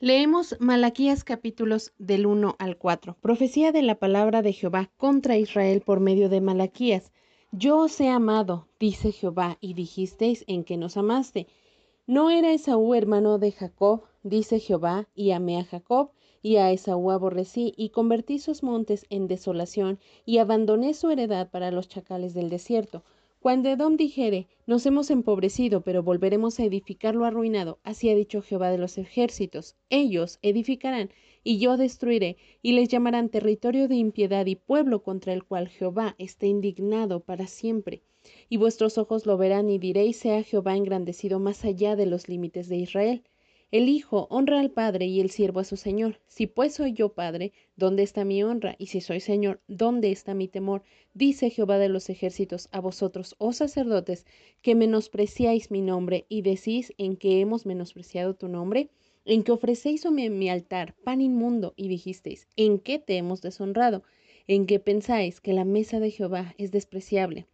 Leemos Malaquías capítulos del 1 al 4. Profecía de la palabra de Jehová contra Israel por medio de Malaquías. Yo os he amado, dice Jehová, y dijisteis en que nos amaste. ¿No era Esaú hermano de Jacob? dice Jehová, y amé a Jacob, y a Esaú aborrecí, y convertí sus montes en desolación, y abandoné su heredad para los chacales del desierto. Cuando Edom dijere, nos hemos empobrecido, pero volveremos a edificar lo arruinado, así ha dicho Jehová de los ejércitos, ellos edificarán, y yo destruiré, y les llamarán territorio de impiedad y pueblo contra el cual Jehová está indignado para siempre. Y vuestros ojos lo verán y diréis, sea Jehová engrandecido más allá de los límites de Israel. El Hijo honra al Padre y el siervo a su Señor. Si pues soy yo Padre, ¿dónde está mi honra? Y si soy Señor, ¿dónde está mi temor? Dice Jehová de los ejércitos a vosotros, oh sacerdotes, que menospreciáis mi nombre y decís en que hemos menospreciado tu nombre, en que ofrecéis mi altar pan inmundo y dijisteis, ¿en qué te hemos deshonrado? En que pensáis que la mesa de Jehová es despreciable.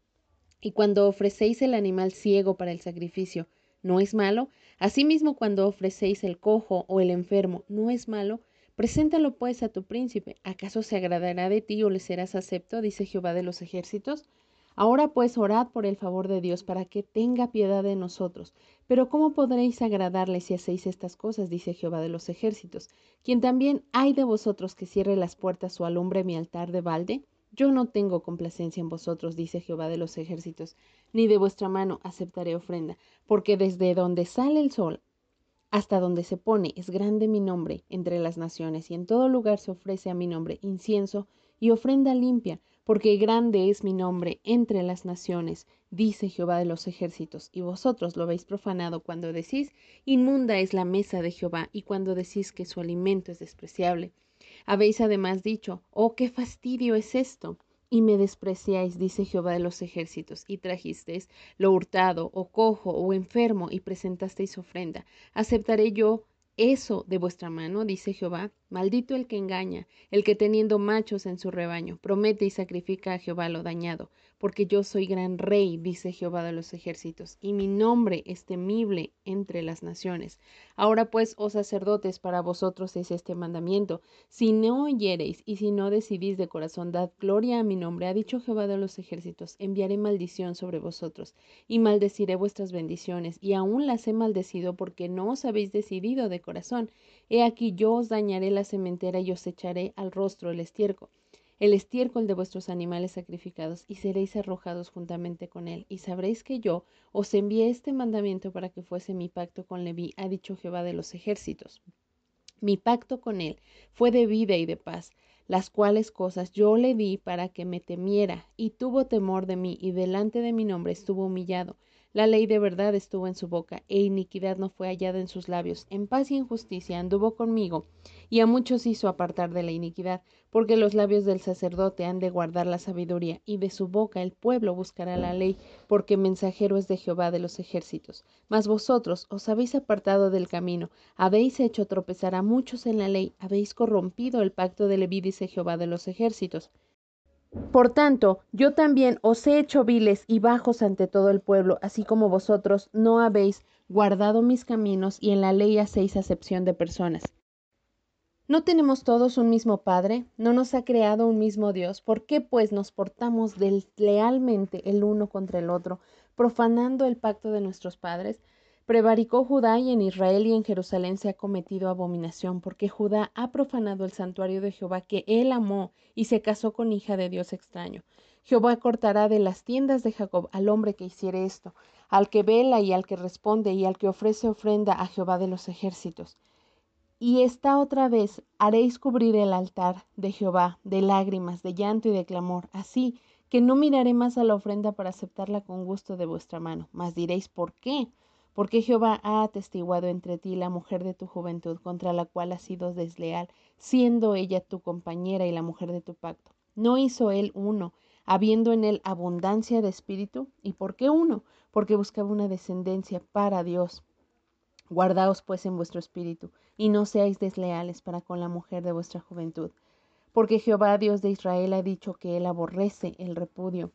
Y cuando ofrecéis el animal ciego para el sacrificio, ¿no es malo? Asimismo, cuando ofrecéis el cojo o el enfermo, ¿no es malo? Preséntalo pues a tu príncipe. ¿Acaso se agradará de ti o le serás acepto? dice Jehová de los ejércitos. Ahora pues orad por el favor de Dios para que tenga piedad de nosotros. Pero ¿cómo podréis agradarle si hacéis estas cosas? dice Jehová de los ejércitos. Quien también hay de vosotros que cierre las puertas o alumbre mi altar de balde. Yo no tengo complacencia en vosotros, dice Jehová de los ejércitos, ni de vuestra mano aceptaré ofrenda, porque desde donde sale el sol hasta donde se pone es grande mi nombre entre las naciones, y en todo lugar se ofrece a mi nombre incienso y ofrenda limpia, porque grande es mi nombre entre las naciones, dice Jehová de los ejércitos, y vosotros lo habéis profanado cuando decís, inmunda es la mesa de Jehová, y cuando decís que su alimento es despreciable. Habéis además dicho, oh, qué fastidio es esto. Y me despreciáis, dice Jehová de los ejércitos, y trajisteis lo hurtado, o cojo, o enfermo, y presentasteis ofrenda. ¿Aceptaré yo eso de vuestra mano? dice Jehová. Maldito el que engaña, el que teniendo machos en su rebaño, promete y sacrifica a Jehová lo dañado, porque yo soy gran rey, dice Jehová de los ejércitos, y mi nombre es temible entre las naciones. Ahora pues, oh sacerdotes, para vosotros es este mandamiento, si no oyereis y si no decidís de corazón, dad gloria a mi nombre, ha dicho Jehová de los ejércitos, enviaré maldición sobre vosotros, y maldeciré vuestras bendiciones, y aún las he maldecido porque no os habéis decidido de corazón, He aquí yo os dañaré la sementera y os echaré al rostro el estiércol, el estiércol de vuestros animales sacrificados, y seréis arrojados juntamente con él. Y sabréis que yo os envié este mandamiento para que fuese mi pacto con Leví, ha dicho Jehová de los ejércitos. Mi pacto con él fue de vida y de paz, las cuales cosas yo le di para que me temiera, y tuvo temor de mí, y delante de mi nombre estuvo humillado. La ley de verdad estuvo en su boca, e iniquidad no fue hallada en sus labios. En paz y en justicia anduvo conmigo, y a muchos hizo apartar de la iniquidad, porque los labios del sacerdote han de guardar la sabiduría, y de su boca el pueblo buscará la ley, porque mensajero es de Jehová de los ejércitos. Mas vosotros os habéis apartado del camino, habéis hecho tropezar a muchos en la ley, habéis corrompido el pacto de Leví, dice Jehová de los ejércitos. Por tanto, yo también os he hecho viles y bajos ante todo el pueblo, así como vosotros no habéis guardado mis caminos y en la ley hacéis acepción de personas. ¿No tenemos todos un mismo Padre? ¿No nos ha creado un mismo Dios? ¿Por qué pues nos portamos deslealmente el uno contra el otro, profanando el pacto de nuestros padres? Prevaricó Judá y en Israel y en Jerusalén se ha cometido abominación, porque Judá ha profanado el santuario de Jehová que él amó y se casó con hija de Dios extraño. Jehová cortará de las tiendas de Jacob al hombre que hiciere esto, al que vela y al que responde y al que ofrece ofrenda a Jehová de los ejércitos. Y esta otra vez haréis cubrir el altar de Jehová de lágrimas, de llanto y de clamor, así que no miraré más a la ofrenda para aceptarla con gusto de vuestra mano. Mas diréis, ¿por qué? Porque Jehová ha atestiguado entre ti la mujer de tu juventud, contra la cual has sido desleal, siendo ella tu compañera y la mujer de tu pacto. ¿No hizo él uno, habiendo en él abundancia de espíritu? ¿Y por qué uno? Porque buscaba una descendencia para Dios. Guardaos pues en vuestro espíritu, y no seáis desleales para con la mujer de vuestra juventud. Porque Jehová Dios de Israel ha dicho que él aborrece el repudio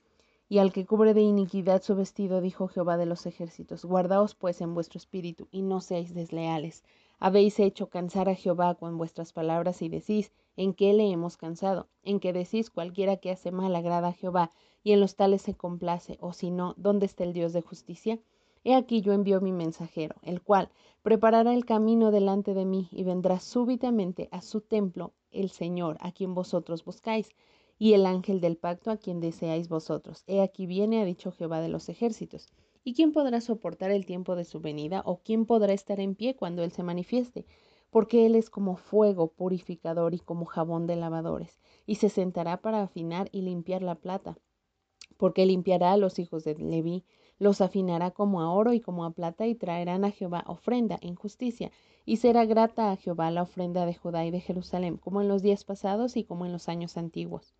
y al que cubre de iniquidad su vestido, dijo Jehová de los ejércitos, guardaos pues en vuestro espíritu y no seáis desleales. Habéis hecho cansar a Jehová con vuestras palabras y decís, ¿en qué le hemos cansado? En que decís, cualquiera que hace mal agrada a Jehová, y en los tales se complace, o si no, ¿dónde está el Dios de justicia? He aquí yo envío mi mensajero, el cual preparará el camino delante de mí, y vendrá súbitamente a su templo el Señor, a quien vosotros buscáis, y el ángel del pacto a quien deseáis vosotros. He aquí viene, ha dicho Jehová de los ejércitos. ¿Y quién podrá soportar el tiempo de su venida? ¿O quién podrá estar en pie cuando Él se manifieste? Porque Él es como fuego purificador y como jabón de lavadores, y se sentará para afinar y limpiar la plata. Porque limpiará a los hijos de Leví, los afinará como a oro y como a plata, y traerán a Jehová ofrenda en justicia, y será grata a Jehová la ofrenda de Judá y de Jerusalén, como en los días pasados y como en los años antiguos.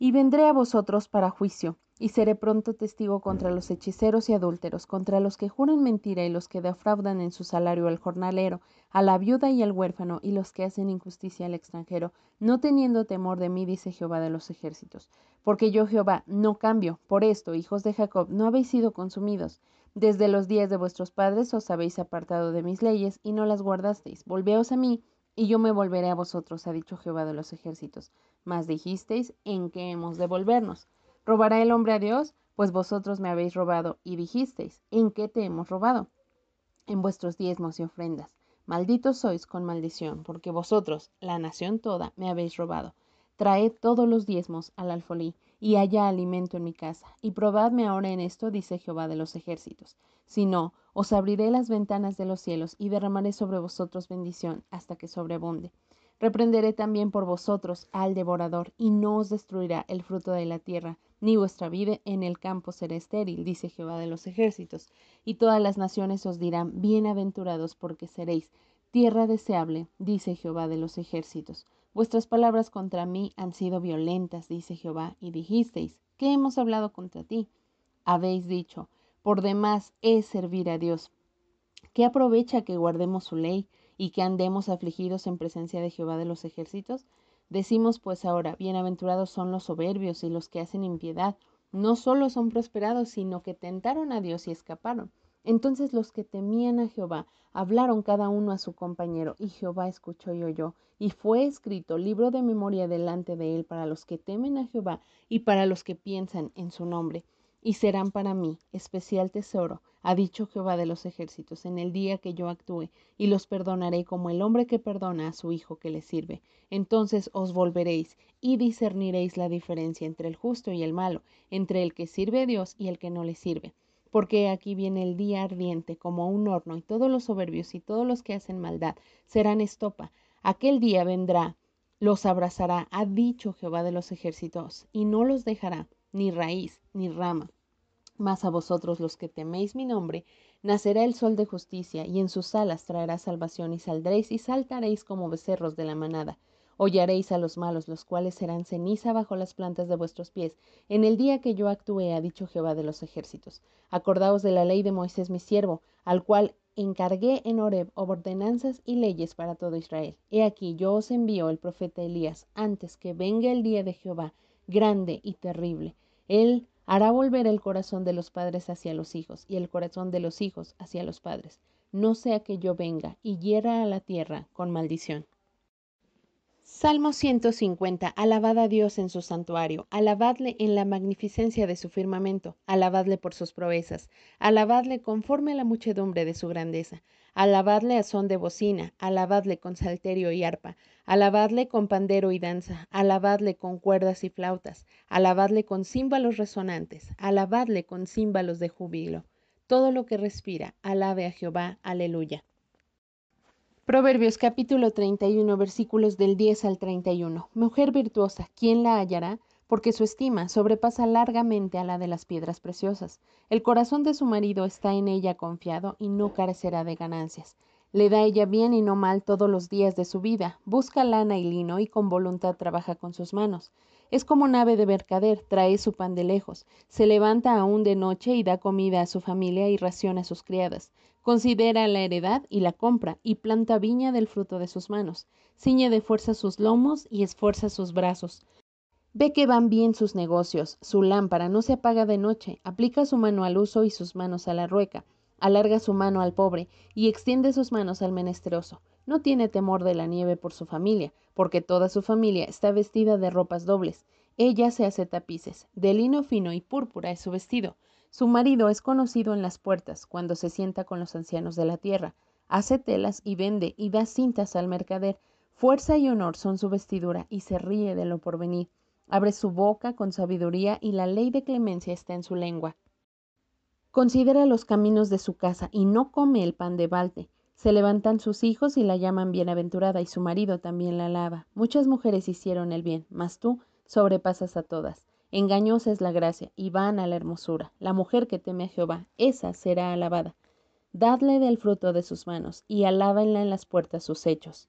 Y vendré a vosotros para juicio, y seré pronto testigo contra los hechiceros y adúlteros, contra los que juran mentira y los que defraudan en su salario al jornalero, a la viuda y al huérfano, y los que hacen injusticia al extranjero, no teniendo temor de mí, dice Jehová de los ejércitos. Porque yo, Jehová, no cambio. Por esto, hijos de Jacob, no habéis sido consumidos. Desde los días de vuestros padres os habéis apartado de mis leyes, y no las guardasteis. Volveos a mí, y yo me volveré a vosotros, ha dicho Jehová de los ejércitos. Mas dijisteis, ¿en qué hemos de volvernos? ¿Robará el hombre a Dios? Pues vosotros me habéis robado, y dijisteis, ¿en qué te hemos robado? En vuestros diezmos y ofrendas. Malditos sois con maldición, porque vosotros, la nación toda, me habéis robado. Traed todos los diezmos al alfolí, y haya alimento en mi casa. Y probadme ahora en esto, dice Jehová de los ejércitos. Si no, os abriré las ventanas de los cielos y derramaré sobre vosotros bendición hasta que sobreabunde. Reprenderé también por vosotros al devorador, y no os destruirá el fruto de la tierra, ni vuestra vida en el campo será estéril, dice Jehová de los ejércitos. Y todas las naciones os dirán, bienaventurados porque seréis tierra deseable, dice Jehová de los ejércitos. Vuestras palabras contra mí han sido violentas, dice Jehová, y dijisteis, ¿qué hemos hablado contra ti? Habéis dicho, por demás es servir a Dios. ¿Qué aprovecha que guardemos su ley y que andemos afligidos en presencia de Jehová de los ejércitos? Decimos pues ahora, bienaventurados son los soberbios y los que hacen impiedad. No solo son prosperados, sino que tentaron a Dios y escaparon. Entonces los que temían a Jehová hablaron cada uno a su compañero, y Jehová escuchó y oyó, y fue escrito libro de memoria delante de él para los que temen a Jehová y para los que piensan en su nombre y serán para mí especial tesoro, ha dicho Jehová de los ejércitos, en el día que yo actúe, y los perdonaré como el hombre que perdona a su hijo que le sirve. Entonces os volveréis y discerniréis la diferencia entre el justo y el malo, entre el que sirve a Dios y el que no le sirve. Porque aquí viene el día ardiente como un horno, y todos los soberbios y todos los que hacen maldad serán estopa. Aquel día vendrá, los abrazará, ha dicho Jehová de los ejércitos, y no los dejará ni raíz, ni rama. Mas a vosotros los que teméis mi nombre, nacerá el sol de justicia, y en sus alas traerá salvación, y saldréis y saltaréis como becerros de la manada. Hollaréis a los malos, los cuales serán ceniza bajo las plantas de vuestros pies, en el día que yo actúe, ha dicho Jehová de los ejércitos. Acordaos de la ley de Moisés mi siervo, al cual encargué en Horeb ordenanzas y leyes para todo Israel. He aquí yo os envío el profeta Elías, antes que venga el día de Jehová, grande y terrible. Él hará volver el corazón de los padres hacia los hijos y el corazón de los hijos hacia los padres, no sea que yo venga y hiera a la tierra con maldición. Salmo 150. Alabad a Dios en su santuario, alabadle en la magnificencia de su firmamento, alabadle por sus proezas, alabadle conforme a la muchedumbre de su grandeza, alabadle a son de bocina, alabadle con salterio y arpa, Alabadle con pandero y danza, alabadle con cuerdas y flautas, alabadle con címbalos resonantes, alabadle con címbalos de júbilo. Todo lo que respira, alabe a Jehová, aleluya. Proverbios capítulo 31 versículos del 10 al 31. Mujer virtuosa, ¿quién la hallará? Porque su estima sobrepasa largamente a la de las piedras preciosas. El corazón de su marido está en ella confiado y no carecerá de ganancias. Le da ella bien y no mal todos los días de su vida, busca lana y lino y con voluntad trabaja con sus manos. Es como nave de mercader, trae su pan de lejos, se levanta aún de noche y da comida a su familia y raciona a sus criadas. Considera la heredad y la compra, y planta viña del fruto de sus manos. Ciñe de fuerza sus lomos y esfuerza sus brazos. Ve que van bien sus negocios, su lámpara no se apaga de noche, aplica su mano al uso y sus manos a la rueca alarga su mano al pobre y extiende sus manos al menesteroso. No tiene temor de la nieve por su familia, porque toda su familia está vestida de ropas dobles. Ella se hace tapices, de lino fino y púrpura es su vestido. Su marido es conocido en las puertas, cuando se sienta con los ancianos de la tierra. Hace telas y vende y da cintas al mercader. Fuerza y honor son su vestidura y se ríe de lo porvenir. Abre su boca con sabiduría y la ley de clemencia está en su lengua. Considera los caminos de su casa y no come el pan de balde. Se levantan sus hijos y la llaman bienaventurada y su marido también la alaba. Muchas mujeres hicieron el bien, mas tú sobrepasas a todas. Engañosa es la gracia y vana la hermosura. La mujer que teme a Jehová, esa será alabada. Dadle del fruto de sus manos y alábenla en las puertas sus hechos.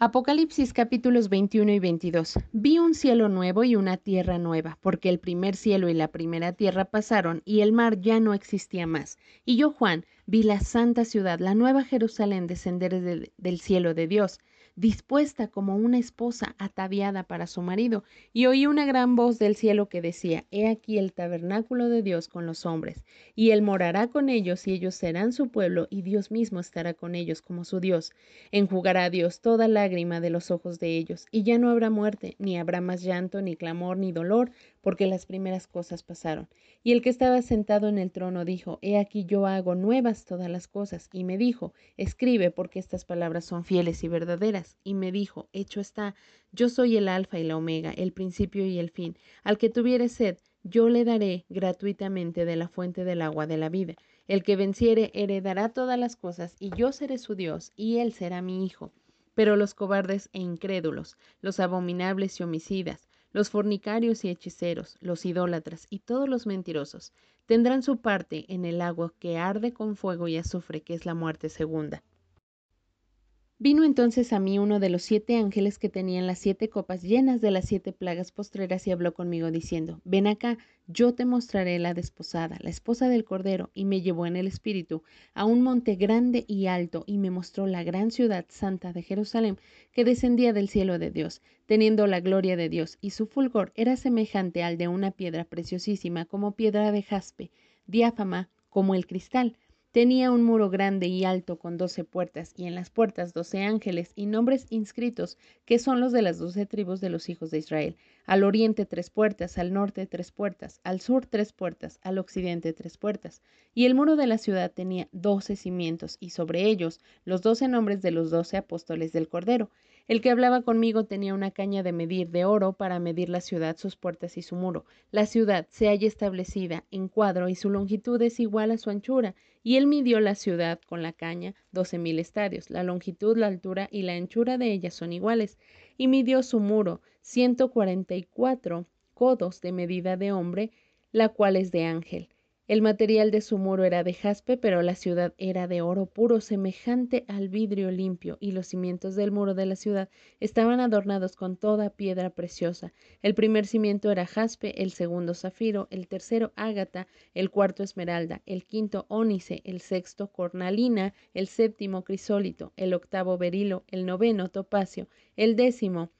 Apocalipsis capítulos 21 y 22. Vi un cielo nuevo y una tierra nueva, porque el primer cielo y la primera tierra pasaron y el mar ya no existía más. Y yo, Juan, vi la santa ciudad, la nueva Jerusalén, descender del cielo de Dios dispuesta como una esposa ataviada para su marido, y oí una gran voz del cielo que decía, He aquí el tabernáculo de Dios con los hombres, y él morará con ellos, y ellos serán su pueblo, y Dios mismo estará con ellos como su Dios. Enjugará a Dios toda lágrima de los ojos de ellos, y ya no habrá muerte, ni habrá más llanto, ni clamor, ni dolor, porque las primeras cosas pasaron. Y el que estaba sentado en el trono dijo, He aquí yo hago nuevas todas las cosas. Y me dijo, Escribe, porque estas palabras son fieles y verdaderas. Y me dijo, Hecho está, yo soy el alfa y la omega, el principio y el fin. Al que tuviere sed, yo le daré gratuitamente de la fuente del agua de la vida. El que venciere heredará todas las cosas, y yo seré su Dios, y él será mi hijo. Pero los cobardes e incrédulos, los abominables y homicidas, los fornicarios y hechiceros, los idólatras y todos los mentirosos tendrán su parte en el agua que arde con fuego y azufre, que es la muerte segunda. Vino entonces a mí uno de los siete ángeles que tenían las siete copas llenas de las siete plagas postreras y habló conmigo diciendo, ven acá, yo te mostraré la desposada, la esposa del Cordero, y me llevó en el espíritu a un monte grande y alto, y me mostró la gran ciudad santa de Jerusalén, que descendía del cielo de Dios, teniendo la gloria de Dios, y su fulgor era semejante al de una piedra preciosísima, como piedra de jaspe, diáfama como el cristal, Tenía un muro grande y alto con doce puertas, y en las puertas doce ángeles y nombres inscritos, que son los de las doce tribus de los hijos de Israel. Al oriente tres puertas, al norte tres puertas, al sur tres puertas, al occidente tres puertas. Y el muro de la ciudad tenía doce cimientos, y sobre ellos los doce nombres de los doce apóstoles del Cordero. El que hablaba conmigo tenía una caña de medir de oro para medir la ciudad, sus puertas y su muro. La ciudad se halla establecida en cuadro y su longitud es igual a su anchura. Y él midió la ciudad con la caña, doce mil estadios. La longitud, la altura y la anchura de ella son iguales. Y midió su muro, ciento cuarenta y cuatro codos de medida de hombre, la cual es de ángel. El material de su muro era de jaspe, pero la ciudad era de oro puro, semejante al vidrio limpio, y los cimientos del muro de la ciudad estaban adornados con toda piedra preciosa. El primer cimiento era jaspe, el segundo zafiro, el tercero ágata, el cuarto esmeralda, el quinto ónice, el sexto cornalina, el séptimo crisólito, el octavo berilo, el noveno topacio, el décimo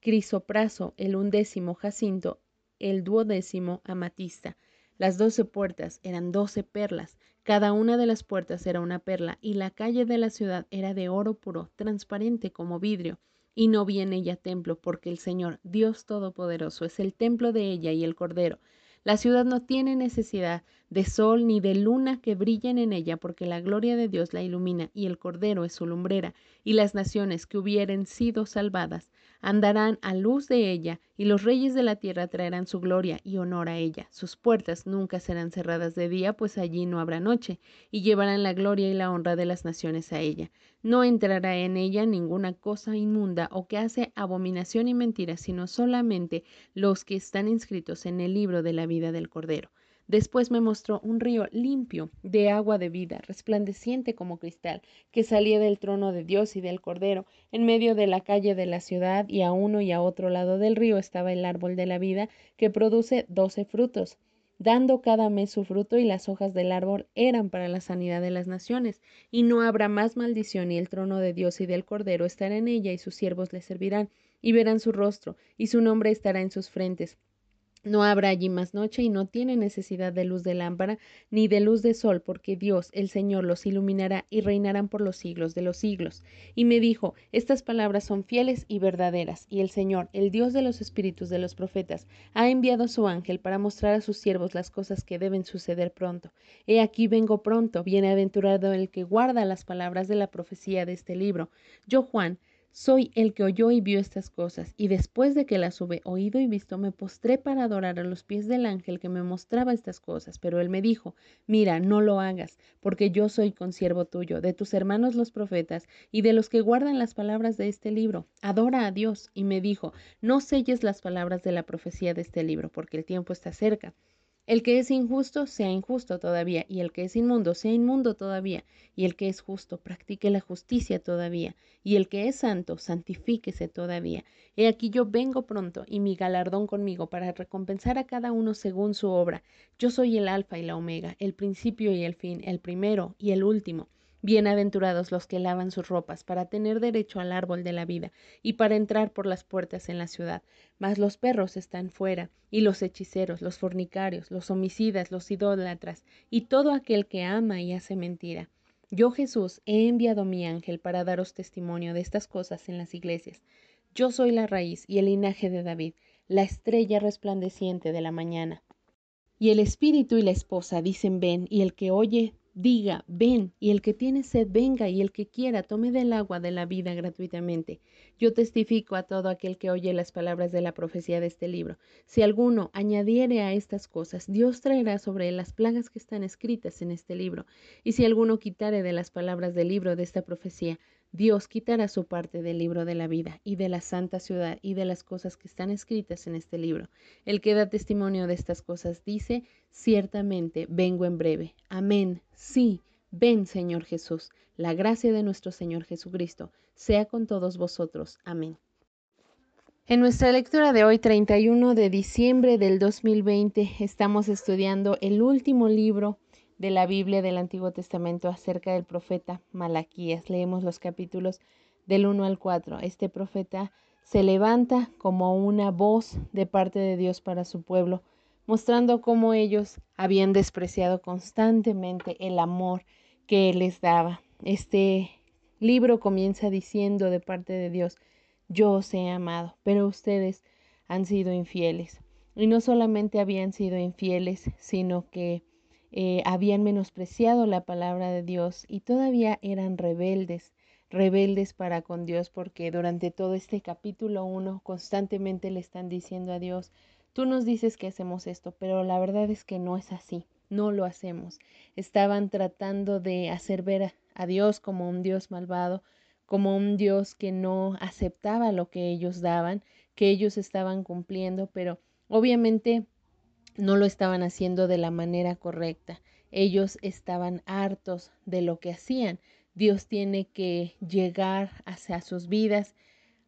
crisopraso, el undécimo jacinto, el duodécimo amatista las doce puertas eran doce perlas, cada una de las puertas era una perla, y la calle de la ciudad era de oro puro, transparente como vidrio, y no vi en ella templo, porque el Señor, Dios Todopoderoso, es el templo de ella y el Cordero. La ciudad no tiene necesidad de sol ni de luna que brillen en ella, porque la gloria de Dios la ilumina y el Cordero es su lumbrera, y las naciones que hubieren sido salvadas andarán a luz de ella, y los reyes de la tierra traerán su gloria y honor a ella. Sus puertas nunca serán cerradas de día, pues allí no habrá noche, y llevarán la gloria y la honra de las naciones a ella. No entrará en ella ninguna cosa inmunda o que hace abominación y mentira, sino solamente los que están inscritos en el libro de la vida del Cordero. Después me mostró un río limpio de agua de vida, resplandeciente como cristal, que salía del trono de Dios y del Cordero. En medio de la calle de la ciudad y a uno y a otro lado del río estaba el árbol de la vida, que produce doce frutos, dando cada mes su fruto y las hojas del árbol eran para la sanidad de las naciones. Y no habrá más maldición y el trono de Dios y del Cordero estará en ella y sus siervos le servirán y verán su rostro y su nombre estará en sus frentes No habrá allí más noche y no tiene necesidad de luz de lámpara ni de luz de sol, porque Dios, el Señor, los iluminará y reinarán por los siglos de los siglos. Y me dijo, estas palabras son fieles y verdaderas, y el Señor, el Dios de los espíritus de los profetas, ha enviado su ángel para mostrar a sus siervos las cosas que deben suceder pronto. He aquí vengo pronto, bienaventurado el que guarda las palabras de la profecía de este libro. Yo, Juan, soy el que oyó y vio estas cosas, y después de que las hube oído y visto, me postré para adorar a los pies del ángel que me mostraba estas cosas. Pero él me dijo, mira, no lo hagas, porque yo soy consiervo tuyo, de tus hermanos los profetas, y de los que guardan las palabras de este libro. Adora a Dios. Y me dijo, no selles las palabras de la profecía de este libro, porque el tiempo está cerca. El que es injusto, sea injusto todavía, y el que es inmundo, sea inmundo todavía, y el que es justo, practique la justicia todavía, y el que es santo, santifíquese todavía. He aquí yo vengo pronto, y mi galardón conmigo, para recompensar a cada uno según su obra. Yo soy el alfa y la omega, el principio y el fin, el primero y el último. Bienaventurados los que lavan sus ropas para tener derecho al árbol de la vida y para entrar por las puertas en la ciudad. Mas los perros están fuera, y los hechiceros, los fornicarios, los homicidas, los idólatras, y todo aquel que ama y hace mentira. Yo Jesús he enviado mi ángel para daros testimonio de estas cosas en las iglesias. Yo soy la raíz y el linaje de David, la estrella resplandeciente de la mañana. Y el espíritu y la esposa dicen ven, y el que oye diga, ven, y el que tiene sed venga, y el que quiera tome del agua de la vida gratuitamente. Yo testifico a todo aquel que oye las palabras de la profecía de este libro. Si alguno añadiere a estas cosas, Dios traerá sobre él las plagas que están escritas en este libro. Y si alguno quitare de las palabras del libro de esta profecía, Dios quitará su parte del libro de la vida y de la santa ciudad y de las cosas que están escritas en este libro. El que da testimonio de estas cosas dice, ciertamente vengo en breve. Amén. Sí, ven Señor Jesús. La gracia de nuestro Señor Jesucristo sea con todos vosotros. Amén. En nuestra lectura de hoy, 31 de diciembre del 2020, estamos estudiando el último libro de la Biblia del Antiguo Testamento acerca del profeta Malaquías. Leemos los capítulos del 1 al 4. Este profeta se levanta como una voz de parte de Dios para su pueblo, mostrando cómo ellos habían despreciado constantemente el amor que Él les daba. Este libro comienza diciendo de parte de Dios, yo os he amado, pero ustedes han sido infieles. Y no solamente habían sido infieles, sino que eh, habían menospreciado la palabra de Dios y todavía eran rebeldes, rebeldes para con Dios, porque durante todo este capítulo 1 constantemente le están diciendo a Dios, tú nos dices que hacemos esto, pero la verdad es que no es así, no lo hacemos. Estaban tratando de hacer ver a Dios como un Dios malvado, como un Dios que no aceptaba lo que ellos daban, que ellos estaban cumpliendo, pero obviamente no lo estaban haciendo de la manera correcta. Ellos estaban hartos de lo que hacían. Dios tiene que llegar hacia sus vidas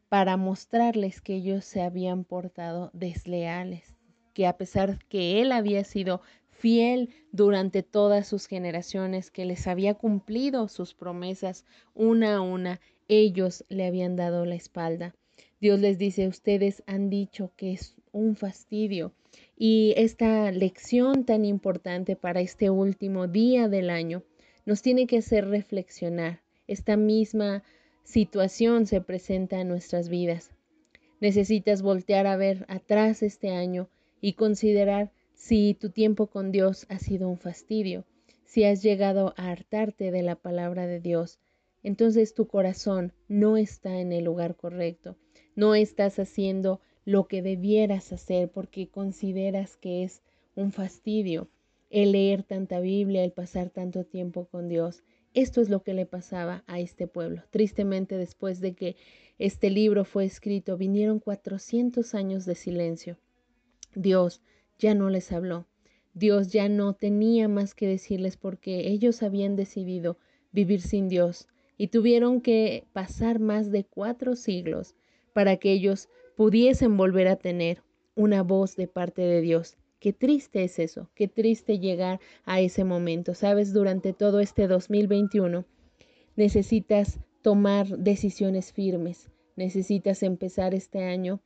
para mostrarles que ellos se habían portado desleales, que a pesar que Él había sido fiel durante todas sus generaciones, que les había cumplido sus promesas una a una, ellos le habían dado la espalda. Dios les dice, ustedes han dicho que es un fastidio y esta lección tan importante para este último día del año nos tiene que hacer reflexionar. Esta misma situación se presenta en nuestras vidas. Necesitas voltear a ver atrás este año y considerar si tu tiempo con Dios ha sido un fastidio, si has llegado a hartarte de la palabra de Dios, entonces tu corazón no está en el lugar correcto, no estás haciendo lo que debieras hacer porque consideras que es un fastidio el leer tanta Biblia, el pasar tanto tiempo con Dios. Esto es lo que le pasaba a este pueblo. Tristemente, después de que este libro fue escrito, vinieron 400 años de silencio. Dios ya no les habló. Dios ya no tenía más que decirles porque ellos habían decidido vivir sin Dios y tuvieron que pasar más de cuatro siglos para que ellos pudiesen volver a tener una voz de parte de Dios. Qué triste es eso, qué triste llegar a ese momento. Sabes, durante todo este 2021 necesitas tomar decisiones firmes, necesitas empezar este año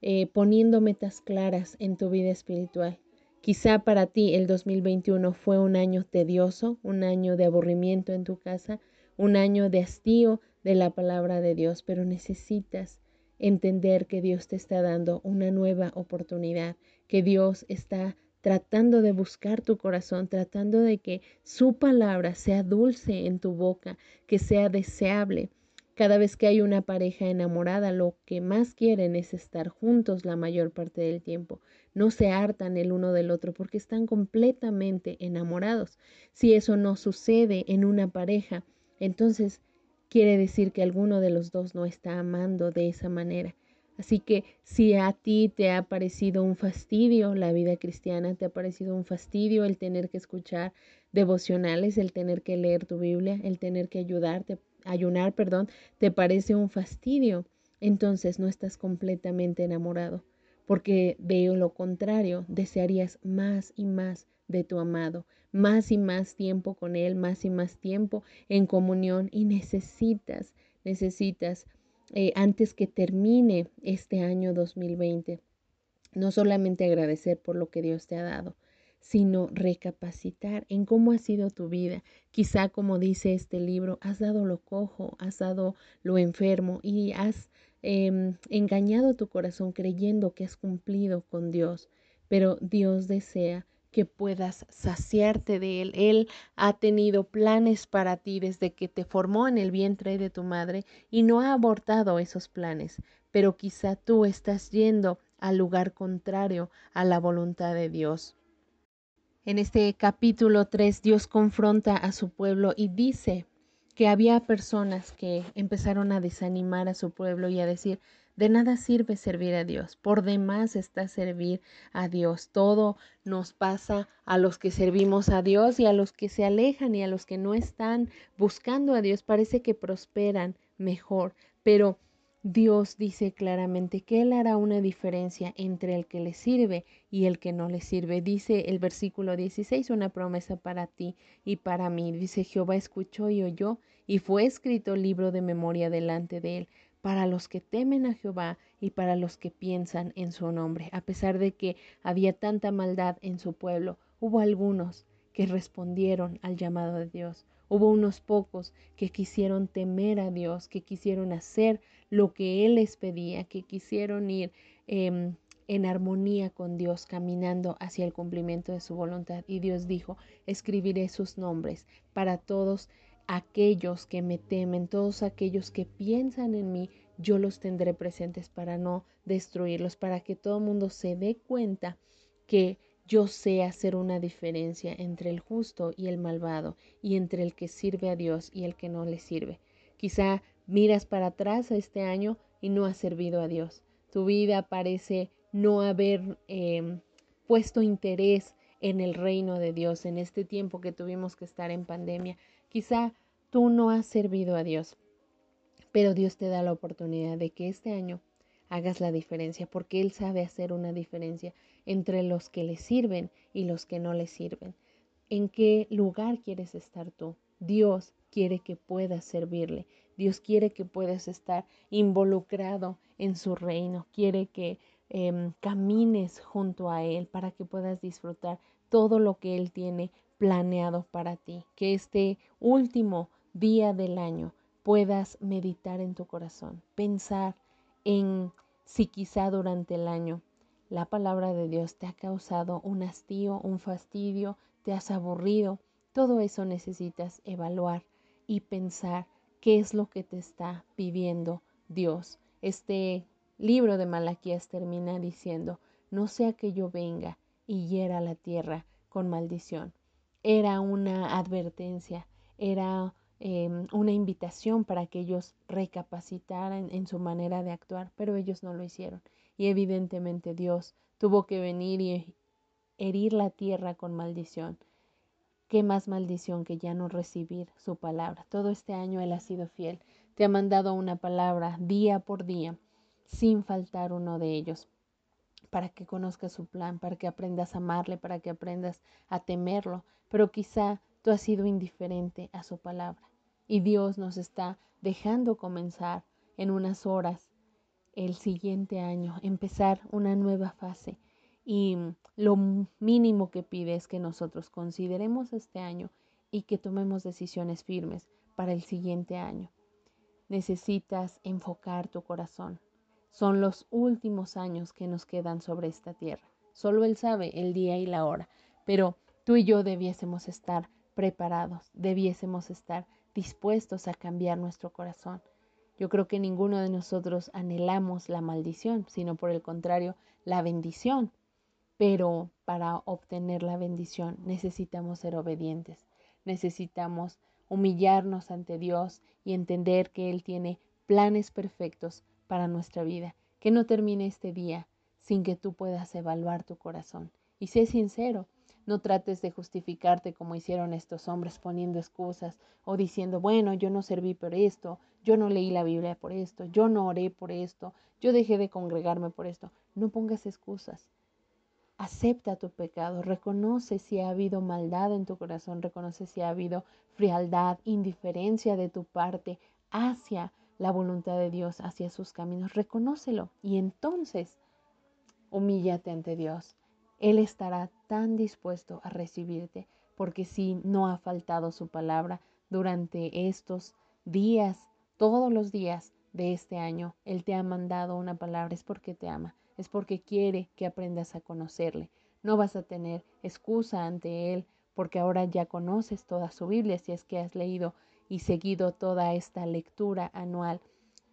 eh, poniendo metas claras en tu vida espiritual. Quizá para ti el 2021 fue un año tedioso, un año de aburrimiento en tu casa, un año de hastío de la palabra de Dios, pero necesitas entender que Dios te está dando una nueva oportunidad, que Dios está tratando de buscar tu corazón, tratando de que su palabra sea dulce en tu boca, que sea deseable. Cada vez que hay una pareja enamorada, lo que más quieren es estar juntos la mayor parte del tiempo. No se hartan el uno del otro porque están completamente enamorados. Si eso no sucede en una pareja, entonces quiere decir que alguno de los dos no está amando de esa manera. Así que si a ti te ha parecido un fastidio la vida cristiana, te ha parecido un fastidio el tener que escuchar devocionales, el tener que leer tu Biblia, el tener que ayudarte, ayunar, perdón, te parece un fastidio, entonces no estás completamente enamorado, porque de lo contrario desearías más y más de tu amado, más y más tiempo con Él, más y más tiempo en comunión y necesitas, necesitas, eh, antes que termine este año 2020, no solamente agradecer por lo que Dios te ha dado, sino recapacitar en cómo ha sido tu vida. Quizá, como dice este libro, has dado lo cojo, has dado lo enfermo y has em, engañado tu corazón creyendo que has cumplido con Dios. Pero Dios desea que puedas saciarte de Él. Él ha tenido planes para ti desde que te formó en el vientre de tu madre y no ha abortado esos planes, pero quizá tú estás yendo al lugar contrario a la voluntad de Dios. En este capítulo 3 Dios confronta a su pueblo y dice que había personas que empezaron a desanimar a su pueblo y a decir, de nada sirve servir a Dios, por demás está servir a Dios. Todo nos pasa a los que servimos a Dios y a los que se alejan y a los que no están buscando a Dios. Parece que prosperan mejor, pero Dios dice claramente que Él hará una diferencia entre el que le sirve y el que no le sirve. Dice el versículo 16 una promesa para ti y para mí. Dice Jehová escuchó y oyó y fue escrito libro de memoria delante de Él para los que temen a Jehová y para los que piensan en su nombre. A pesar de que había tanta maldad en su pueblo, hubo algunos que respondieron al llamado de Dios. Hubo unos pocos que quisieron temer a Dios, que quisieron hacer lo que Él les pedía, que quisieron ir em, en armonía con Dios, caminando hacia el cumplimiento de su voluntad. Y Dios dijo, escribiré sus nombres para todos aquellos que me temen, todos aquellos que piensan en mí, yo los tendré presentes para no destruirlos, para que todo el mundo se dé cuenta que yo sé hacer una diferencia entre el justo y el malvado, y entre el que sirve a Dios y el que no le sirve. Quizá miras para atrás a este año y no has servido a Dios. Tu vida parece no haber em, puesto interés en el reino de Dios en este tiempo que tuvimos que estar en pandemia. Quizá tú no has servido a Dios, pero Dios te da la oportunidad de que este año hagas la diferencia, porque Él sabe hacer una diferencia entre los que le sirven y los que no le sirven. ¿En qué lugar quieres estar tú? Dios quiere que puedas servirle. Dios quiere que puedas estar involucrado en su reino. Quiere que em, camines junto a Él para que puedas disfrutar todo lo que Él tiene planeado para ti. Que este último día del año puedas meditar en tu corazón, pensar en si quizá durante el año la palabra de Dios te ha causado un hastío, un fastidio, te has aburrido. Todo eso necesitas evaluar y pensar qué es lo que te está pidiendo Dios. Este libro de Malaquías termina diciendo, no sea que yo venga y hiera la tierra con maldición era una advertencia, era em, una invitación para que ellos recapacitaran en su manera de actuar, pero ellos no lo hicieron. Y evidentemente Dios tuvo que venir y herir la tierra con maldición. ¿Qué más maldición que ya no recibir su palabra? Todo este año Él ha sido fiel. Te ha mandado una palabra día por día, sin faltar uno de ellos para que conozcas su plan, para que aprendas a amarle, para que aprendas a temerlo, pero quizá tú has sido indiferente a su palabra y Dios nos está dejando comenzar en unas horas el siguiente año, empezar una nueva fase. Y lo mínimo que pide es que nosotros consideremos este año y que tomemos decisiones firmes para el siguiente año. Necesitas enfocar tu corazón. Son los últimos años que nos quedan sobre esta tierra. Solo Él sabe el día y la hora, pero tú y yo debiésemos estar preparados, debiésemos estar dispuestos a cambiar nuestro corazón. Yo creo que ninguno de nosotros anhelamos la maldición, sino por el contrario, la bendición. Pero para obtener la bendición necesitamos ser obedientes, necesitamos humillarnos ante Dios y entender que Él tiene planes perfectos para nuestra vida. Que no termine este día sin que tú puedas evaluar tu corazón. Y sé sincero, no trates de justificarte como hicieron estos hombres poniendo excusas o diciendo, bueno, yo no serví por esto, yo no leí la Biblia por esto, yo no oré por esto, yo dejé de congregarme por esto. No pongas excusas. Acepta tu pecado, reconoce si ha habido maldad en tu corazón, reconoce si ha habido frialdad, indiferencia de tu parte hacia la voluntad de Dios, hacia sus caminos. Reconócelo y entonces humíllate ante Dios. Él estará tan dispuesto a recibirte, porque si no ha faltado su palabra durante estos días, todos los días de este año, Él te ha mandado una palabra, es porque te ama, es porque quiere que aprendas a conocerle. No vas a tener excusa ante Él, porque ahora ya conoces toda su Biblia, si es que has leído y seguido toda esta lectura anual.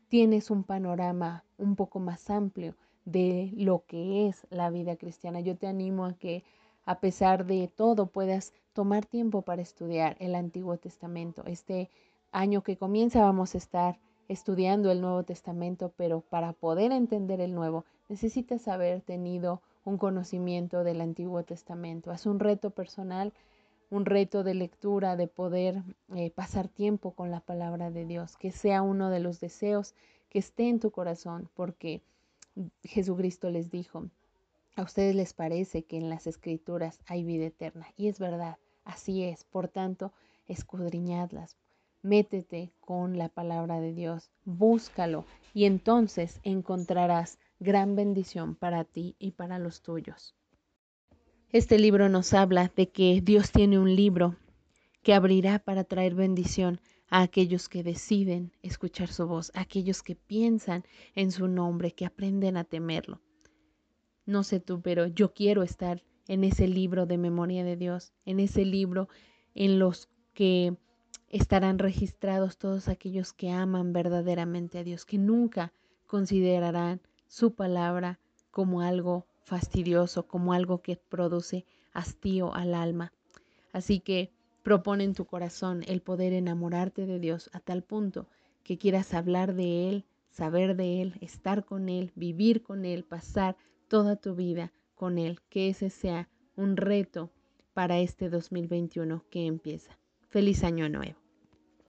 Tienes un panorama un poco más amplio de lo que es la vida cristiana. Yo te animo a que a pesar de todo puedas tomar tiempo para estudiar el Antiguo Testamento. Este año que comienza vamos a estar estudiando el Nuevo Testamento, pero para poder entender el Nuevo necesitas haber tenido un conocimiento del Antiguo Testamento. Es un reto personal, un reto de lectura, de poder eh, pasar tiempo con la palabra de Dios, que sea uno de los deseos que esté en tu corazón, porque Jesucristo les dijo, a ustedes les parece que en las escrituras hay vida eterna. Y es verdad, así es. Por tanto, escudriñadlas. Métete con la palabra de Dios, búscalo y entonces encontrarás gran bendición para ti y para los tuyos. Este libro nos habla de que Dios tiene un libro que abrirá para traer bendición a aquellos que deciden escuchar su voz, a aquellos que piensan en su nombre, que aprenden a temerlo. No sé tú, pero yo quiero estar en ese libro de memoria de Dios, en ese libro en los que estarán registrados todos aquellos que aman verdaderamente a Dios, que nunca considerarán su palabra como algo fastidioso, como algo que produce hastío al alma. Así que Propone en tu corazón el poder enamorarte de Dios a tal punto que quieras hablar de Él, saber de Él, estar con Él, vivir con Él, pasar toda tu vida con Él. Que ese sea un reto para este 2021 que empieza. Feliz año nuevo.